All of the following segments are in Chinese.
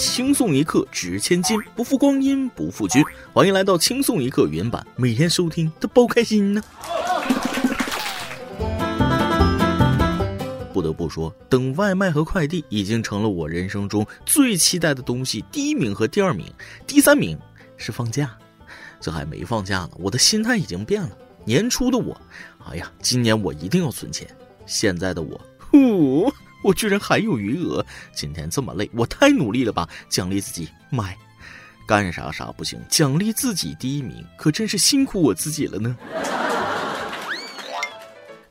轻松一刻值千金，不负光阴不负君。欢迎来到轻松一刻原版，每天收听都包开心呢。不得不说，等外卖和快递已经成了我人生中最期待的东西。第一名和第二名，第三名是放假。这还没放假呢，我的心态已经变了。年初的我，哎呀，今年我一定要存钱。现在的我，呼。我居然还有余额！今天这么累，我太努力了吧？奖励自己买，干啥啥不行，奖励自己第一名，可真是辛苦我自己了呢。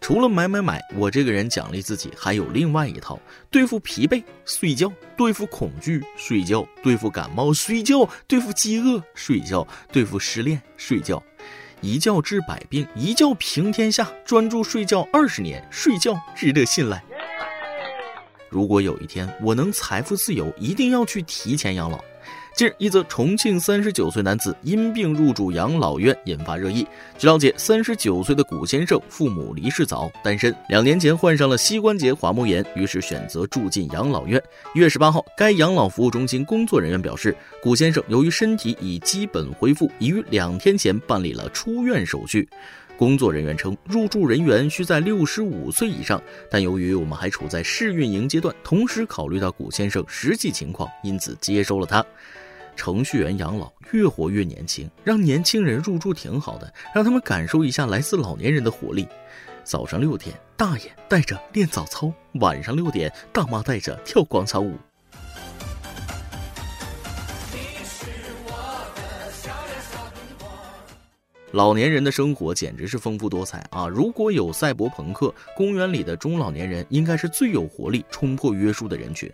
除了买买买，我这个人奖励自己还有另外一套：对付疲惫睡觉，对付恐惧睡觉，对付感冒睡觉，对付饥饿睡觉，对付失恋睡觉，一觉治百病，一觉平天下，专注睡觉二十年，睡觉值得信赖。如果有一天我能财富自由，一定要去提前养老。近日，一则重庆三十九岁男子因病入住养老院，引发热议。据了解，三十九岁的古先生父母离世早，单身，两年前患上了膝关节滑膜炎，于是选择住进养老院。一月十八号，该养老服务中心工作人员表示，古先生由于身体已基本恢复，已于两天前办理了出院手续。工作人员称，入住人员需在六十五岁以上，但由于我们还处在试运营阶段，同时考虑到古先生实际情况，因此接收了他。程序员养老越活越年轻，让年轻人入住挺好的，让他们感受一下来自老年人的活力。早上六点，大爷带着练早操；晚上六点，大妈带着跳广场舞。老年人的生活简直是丰富多彩啊！如果有赛博朋克，公园里的中老年人应该是最有活力、冲破约束的人群。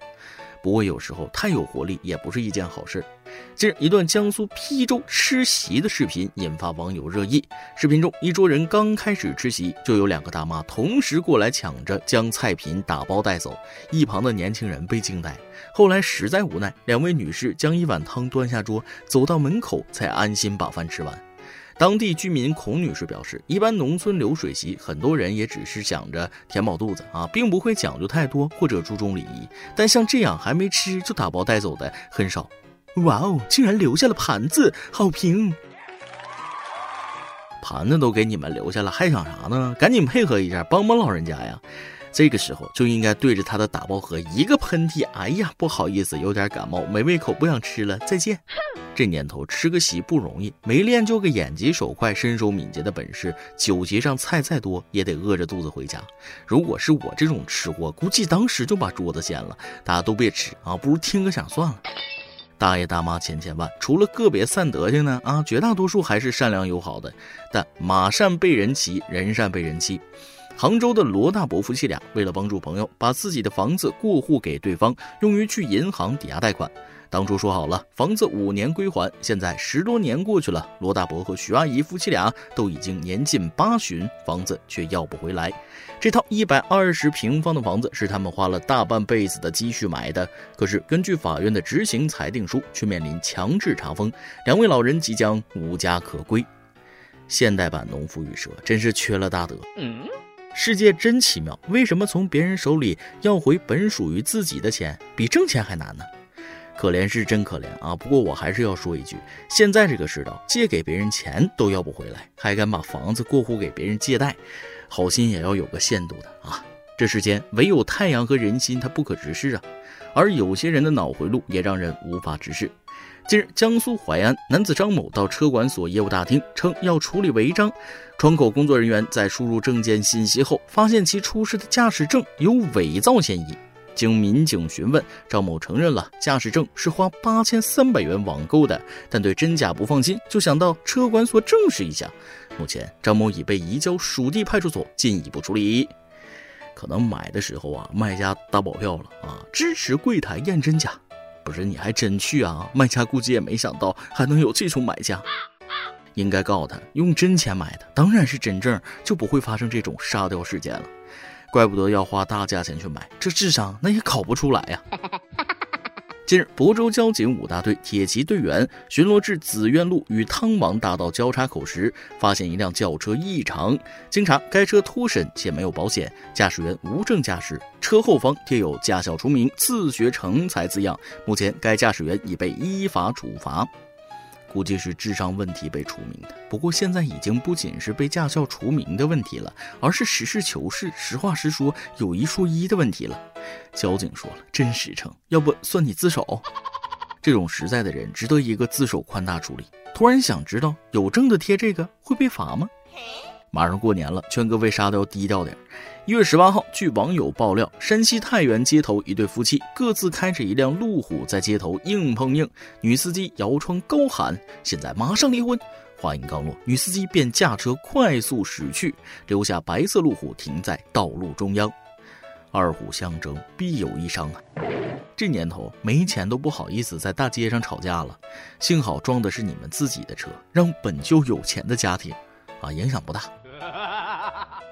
不过有时候太有活力也不是一件好事。近日，一段江苏邳州吃席的视频引发网友热议。视频中，一桌人刚开始吃席，就有两个大妈同时过来抢着将菜品打包带走，一旁的年轻人被惊呆。后来实在无奈，两位女士将一碗汤端下桌，走到门口才安心把饭吃完。当地居民孔女士表示，一般农村流水席，很多人也只是想着填饱肚子啊，并不会讲究太多或者注重礼仪。但像这样还没吃就打包带走的很少。哇哦，竟然留下了盘子，好评！盘子都给你们留下了，还想啥呢？赶紧配合一下，帮帮老人家呀！这个时候就应该对着他的打包盒一个喷嚏。哎呀，不好意思，有点感冒，没胃口，不想吃了，再见。这年头吃个席不容易，没练就个眼疾手快、身手敏捷的本事，酒席上菜再多也得饿着肚子回家。如果是我这种吃货，估计当时就把桌子掀了。大家都别吃啊，不如听个响算了。大爷大妈千千万，除了个别散德性呢啊，绝大多数还是善良友好的。但马善被人骑，人善被人欺。杭州的罗大伯夫妻俩为了帮助朋友，把自己的房子过户给对方，用于去银行抵押贷款。当初说好了，房子五年归还，现在十多年过去了，罗大伯和徐阿姨夫妻俩都已经年近八旬，房子却要不回来。这套一百二十平方的房子是他们花了大半辈子的积蓄买的，可是根据法院的执行裁定书，却面临强制查封，两位老人即将无家可归。现代版农夫与蛇真是缺了大德。世界真奇妙，为什么从别人手里要回本属于自己的钱，比挣钱还难呢？可怜是真可怜啊！不过我还是要说一句，现在这个世道，借给别人钱都要不回来，还敢把房子过户给别人借贷，好心也要有个限度的啊！这世间唯有太阳和人心，它不可直视啊！而有些人的脑回路也让人无法直视。近日，江苏淮安男子张某到车管所业务大厅，称要处理违章，窗口工作人员在输入证件信息后，发现其出示的驾驶证有伪造嫌疑。经民警询问，张某承认了驾驶证是花八千三百元网购的，但对真假不放心，就想到车管所证实一下。目前，张某已被移交属地派出所进一步处理。可能买的时候啊，卖家打保票了啊，支持柜台验真假。不是你还真去啊？卖家估计也没想到还能有这种买家，应该告诉他用真钱买的，当然是真证，就不会发生这种沙雕事件了。怪不得要花大价钱去买，这智商那也考不出来呀！近日，亳州交警五大队铁骑队员巡逻至紫苑路与汤王大道交叉口时，发现一辆轿车异常。经查，该车脱审且没有保险，驾驶员无证驾驶，车后方贴有“驾校除名，自学成才”字样。目前，该驾驶员已被依法处罚。估计是智商问题被除名的。不过现在已经不仅是被驾校除名的问题了，而是实事求是、实话实说、有一说一的问题了。交警说了，真实诚，要不算你自首。这种实在的人值得一个自首宽大处理。突然想知道，有证的贴这个会被罚吗？马上过年了，劝各位啥都要低调点。一月十八号，据网友爆料，山西太原街头一对夫妻各自开着一辆路虎在街头硬碰硬，女司机摇窗高喊：“现在马上离婚！”话音刚落，女司机便驾车快速驶去，留下白色路虎停在道路中央。二虎相争，必有一伤啊！这年头没钱都不好意思在大街上吵架了，幸好装的是你们自己的车，让本就有钱的家庭。啊，影响不大。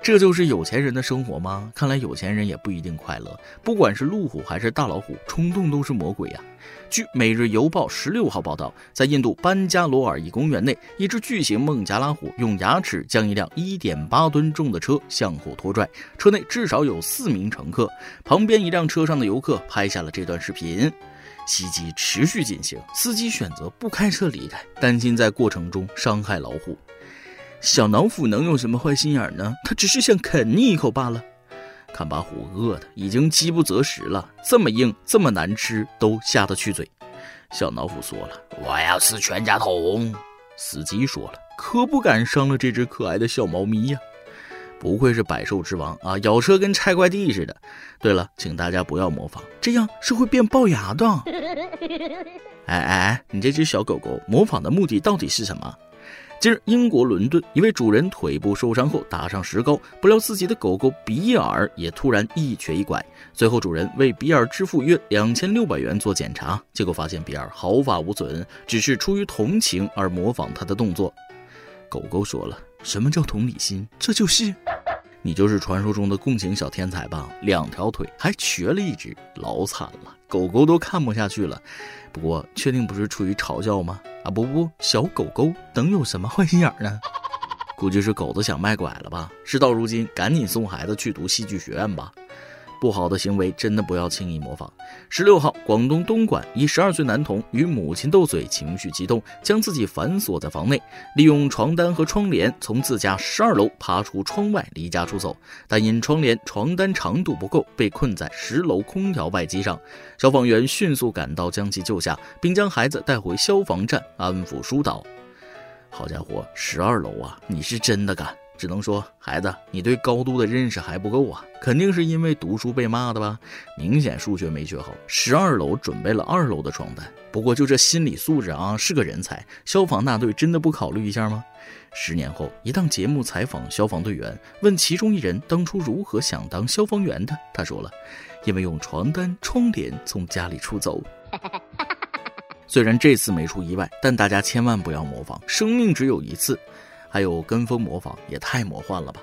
这就是有钱人的生活吗？看来有钱人也不一定快乐。不管是路虎还是大老虎，冲动都是魔鬼呀。据《每日邮报》十六号报道，在印度班加罗尔一公园内，一只巨型孟加拉虎用牙齿将一辆一点八吨重的车向后拖拽，车内至少有四名乘客。旁边一辆车上的游客拍下了这段视频。袭击持续进行，司机选择不开车离开，担心在过程中伤害老虎。小老虎能有什么坏心眼呢？他只是想啃你一口罢了。看把虎饿的已经饥不择食了，这么硬，这么难吃，都下得去嘴。小老虎说了：“我要吃全家桶。”司机说了：“可不敢伤了这只可爱的小猫咪呀。”不愧是百兽之王啊，咬车跟拆快递似的。对了，请大家不要模仿，这样是会变龅牙的。哎哎哎，你这只小狗狗模仿的目的到底是什么？近日，英国伦敦一位主人腿部受伤后打上石膏，不料自己的狗狗比尔也突然一瘸一拐。随后，主人为比尔支付约两千六百元做检查，结果发现比尔毫发无损，只是出于同情而模仿他的动作。狗狗说了：“什么叫同理心？这就是你就是传说中的共情小天才吧？两条腿还瘸了一只，老惨了，狗狗都看不下去了。不过，确定不是出于嘲笑吗？”啊不不，小狗狗能有什么坏心眼呢？估计是狗子想卖拐了吧？事到如今，赶紧送孩子去读戏剧学院吧。不好的行为真的不要轻易模仿。十六号，广东东莞一十二岁男童与母亲斗嘴，情绪激动，将自己反锁在房内，利用床单和窗帘从自家十二楼爬出窗外离家出走，但因窗帘、床单长度不够，被困在十楼空调外机上。消防员迅速赶到将其救下，并将孩子带回消防站安抚疏导。好家伙，十二楼啊！你是真的敢！只能说，孩子，你对高度的认识还不够啊！肯定是因为读书被骂的吧？明显数学没学好。十二楼准备了二楼的床单，不过就这心理素质啊，是个人才。消防大队真的不考虑一下吗？十年后，一档节目采访消防队员，问其中一人当初如何想当消防员的，他说了，因为用床单、窗帘从家里出走。虽然这次没出意外，但大家千万不要模仿，生命只有一次。还有跟风模仿也太魔幻了吧！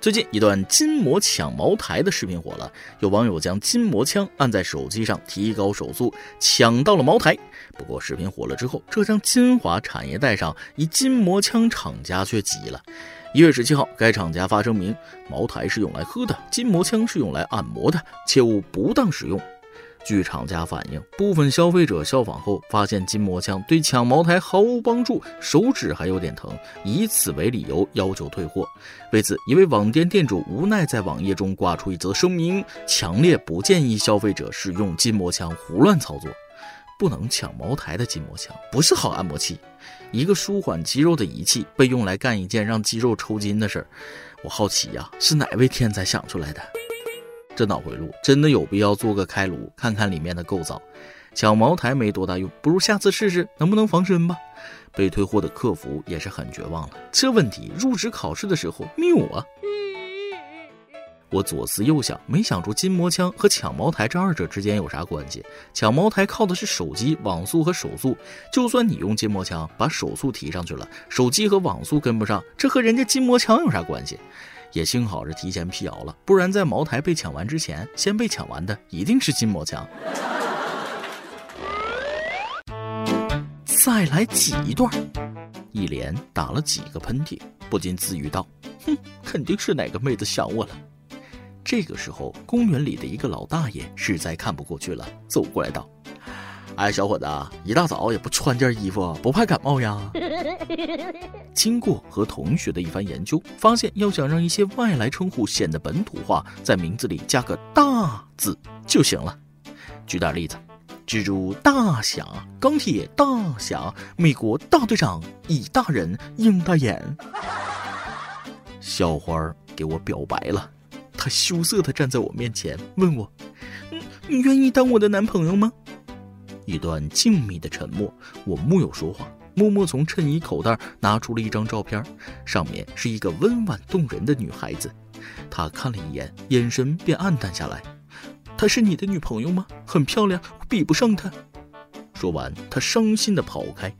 最近一段筋膜抢茅台的视频火了，有网友将筋膜枪按在手机上提高手速，抢到了茅台。不过视频火了之后，浙江金华产业带上一筋膜枪厂家却急了。一月十七号，该厂家发声明：茅台是用来喝的，筋膜枪是用来按摩的，切勿不当使用。据厂家反映，部分消费者效仿后发现筋膜枪对抢茅台毫无帮助，手指还有点疼，以此为理由要求退货。为此，一位网店店主无奈在网页中挂出一则声明：强烈不建议消费者使用筋膜枪胡乱操作，不能抢茅台的筋膜枪，不是好按摩器。一个舒缓肌肉的仪器被用来干一件让肌肉抽筋的事儿，我好奇呀，是哪位天才想出来的？这脑回路真的有必要做个开颅，看看里面的构造。抢茅台没多大用，不如下次试试能不能防身吧。被退货的客服也是很绝望了。这问题入职考试的时候谬啊！我左思右想，没想出筋膜枪和抢茅台这二者之间有啥关系。抢茅台靠的是手机网速和手速，就算你用筋膜枪把手速提上去了，手机和网速跟不上，这和人家筋膜枪有啥关系？也幸好是提前辟谣了，不然在茅台被抢完之前，先被抢完的一定是筋膜枪。再来挤一段。一连打了几个喷嚏，不禁自语道：“哼，肯定是哪个妹子想我了。”这个时候，公园里的一个老大爷实在看不过去了，走过来道：“哎，小伙子，一大早也不穿件衣服，不怕感冒呀？”经过和同学的一番研究，发现要想让一些外来称呼显得本土化，在名字里加个“大”字就行了。举点例子。蜘蛛大侠，钢铁大侠，美国大队长，乙大人，鹰大眼。校花给我表白了，她羞涩的站在我面前，问我：“你愿意当我的男朋友吗？”一段静谧的沉默，我木有说话，默默从衬衣口袋拿出了一张照片，上面是一个温婉动人的女孩子。她看了一眼，眼神便暗淡下来。她是你的女朋友吗？很漂亮，我比不上她。说完，他伤心的跑开，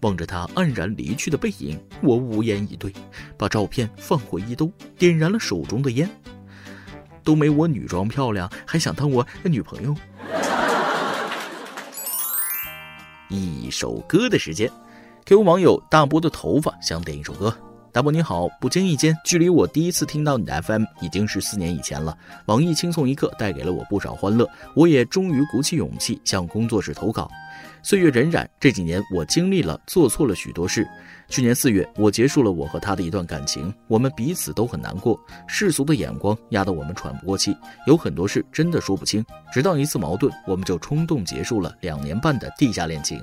望着他黯然离去的背影，我无言以对，把照片放回衣兜，点燃了手中的烟。都没我女装漂亮，还想当我女朋友？一首歌的时间，Q 网友大波的头发想点一首歌。大伯你好，不经意间，距离我第一次听到你的 FM 已经是四年以前了。网易轻松一刻带给了我不少欢乐，我也终于鼓起勇气向工作室投稿。岁月荏苒，这几年我经历了，做错了许多事。去年四月，我结束了我和他的一段感情，我们彼此都很难过，世俗的眼光压得我们喘不过气，有很多事真的说不清。直到一次矛盾，我们就冲动结束了两年半的地下恋情。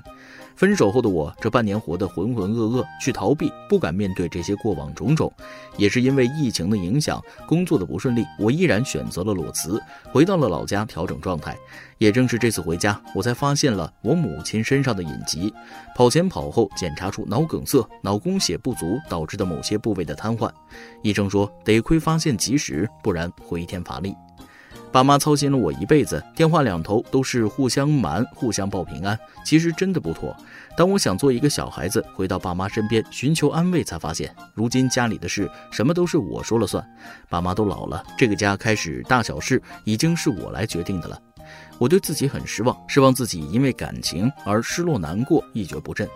分手后的我，这半年活得浑浑噩噩，去逃避，不敢面对这些过往种种。也是因为疫情的影响，工作的不顺利，我依然选择了裸辞，回到了老家调整状态。也正是这次回家，我才发现了我母亲身上的隐疾，跑前跑后检查出脑梗塞、脑供血不足导致的某些部位的瘫痪。医生说，得亏发现及时，不然回天乏力。爸妈操心了我一辈子，电话两头都是互相瞒、互相报平安，其实真的不妥。当我想做一个小孩子，回到爸妈身边寻求安慰，才发现如今家里的事什么都是我说了算。爸妈都老了，这个家开始大小事已经是我来决定的了。我对自己很失望，失望自己因为感情而失落难过，一蹶不振。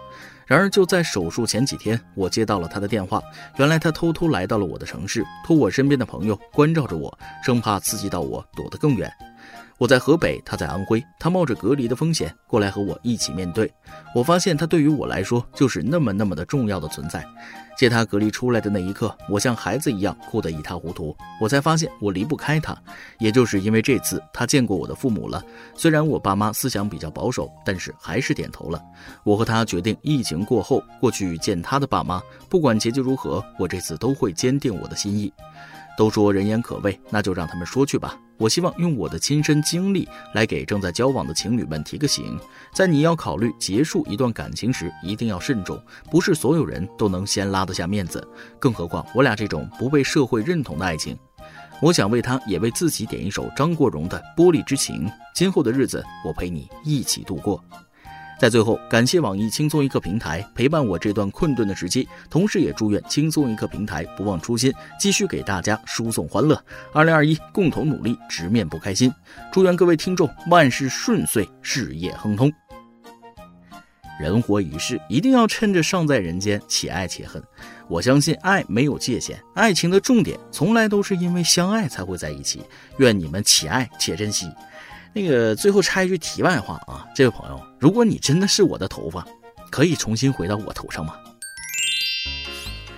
然而就在手术前几天，我接到了他的电话。原来他偷偷来到了我的城市，托我身边的朋友关照着我，生怕刺激到我，躲得更远。我在河北，他在安徽，他冒着隔离的风险过来和我一起面对。我发现他对于我来说就是那么那么的重要的存在。接他隔离出来的那一刻，我像孩子一样哭得一塌糊涂。我才发现我离不开他，也就是因为这次他见过我的父母了。虽然我爸妈思想比较保守，但是还是点头了。我和他决定疫情过后过去见他的爸妈，不管结局如何，我这次都会坚定我的心意。都说人言可畏，那就让他们说去吧。我希望用我的亲身经历来给正在交往的情侣们提个醒：在你要考虑结束一段感情时，一定要慎重。不是所有人都能先拉得下面子，更何况我俩这种不被社会认同的爱情。我想为他，也为自己点一首张国荣的《玻璃之情》。今后的日子，我陪你一起度过。在最后，感谢网易轻松一刻平台陪伴我这段困顿的时期，同时也祝愿轻松一刻平台不忘初心，继续给大家输送欢乐。二零二一，共同努力，直面不开心。祝愿各位听众万事顺遂，事业亨通。人活一世，一定要趁着尚在人间，且爱且恨。我相信爱没有界限，爱情的重点从来都是因为相爱才会在一起。愿你们且爱且珍惜。那个最后插一句题外话啊，这位朋友，如果你真的是我的头发，可以重新回到我头上吗？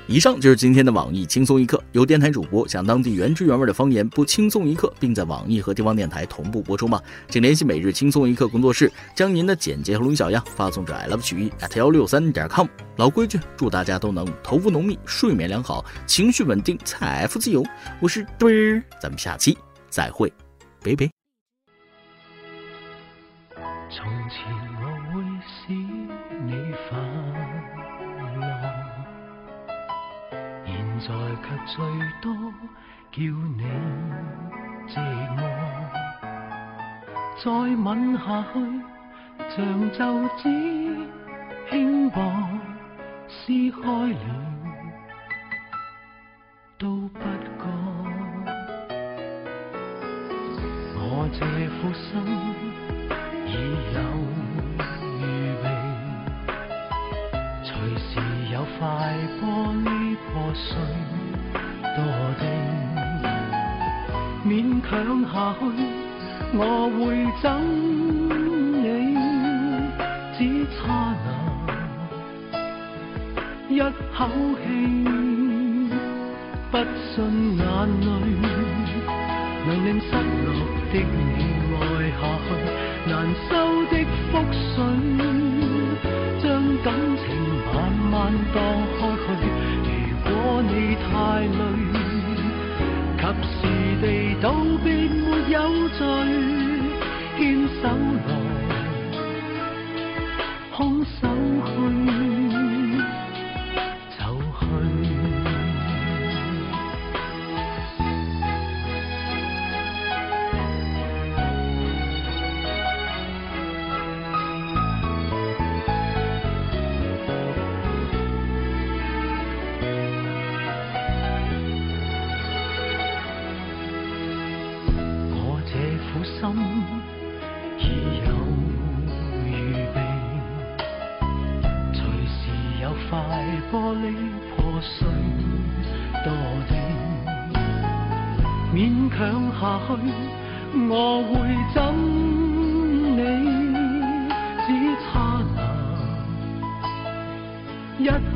以上就是今天的网易轻松一刻，有电台主播讲当地原汁原味的方言不轻松一刻，并在网易和地方电台同步播出吗？请联系每日轻松一刻工作室，将您的简介和录音小样发送至 i love 曲艺 at 幺六三点 com。老规矩，祝大家都能头发浓密，睡眠良好，情绪稳定，财富自由。我是墩儿，咱们下期再会，拜拜。从前我会使你快乐，现在却最多叫你寂寞。再吻下去，像皱纸轻薄撕开了，都不觉我这副心。已有预备，随时有块玻璃破碎，多定勉强下去，我会憎你。只差那一口气，不信眼泪能令失落的你爱下去。难收的覆水，将感情慢慢荡开去。如果你太累，及时地道别没有罪，牵手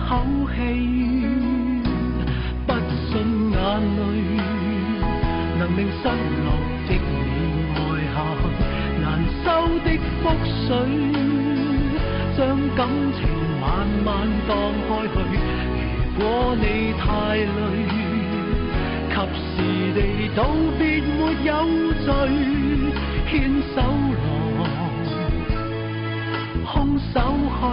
口气，不信眼泪能令失落。的你爱下去，难收的覆水，将感情慢慢荡开去。如果你太累，及时地道别没有罪，牵手来，空手去，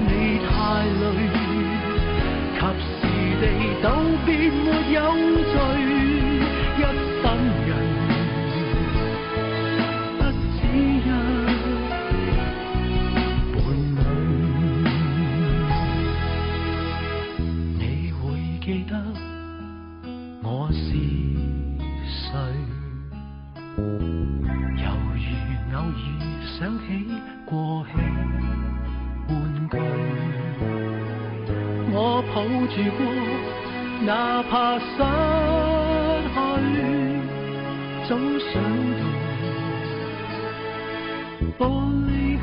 你太累，及時地道別沒有罪。一生人不只一伴侶，你會記得我是誰？猶如偶爾想起過去。我抱住过，哪怕失去，总想到玻璃。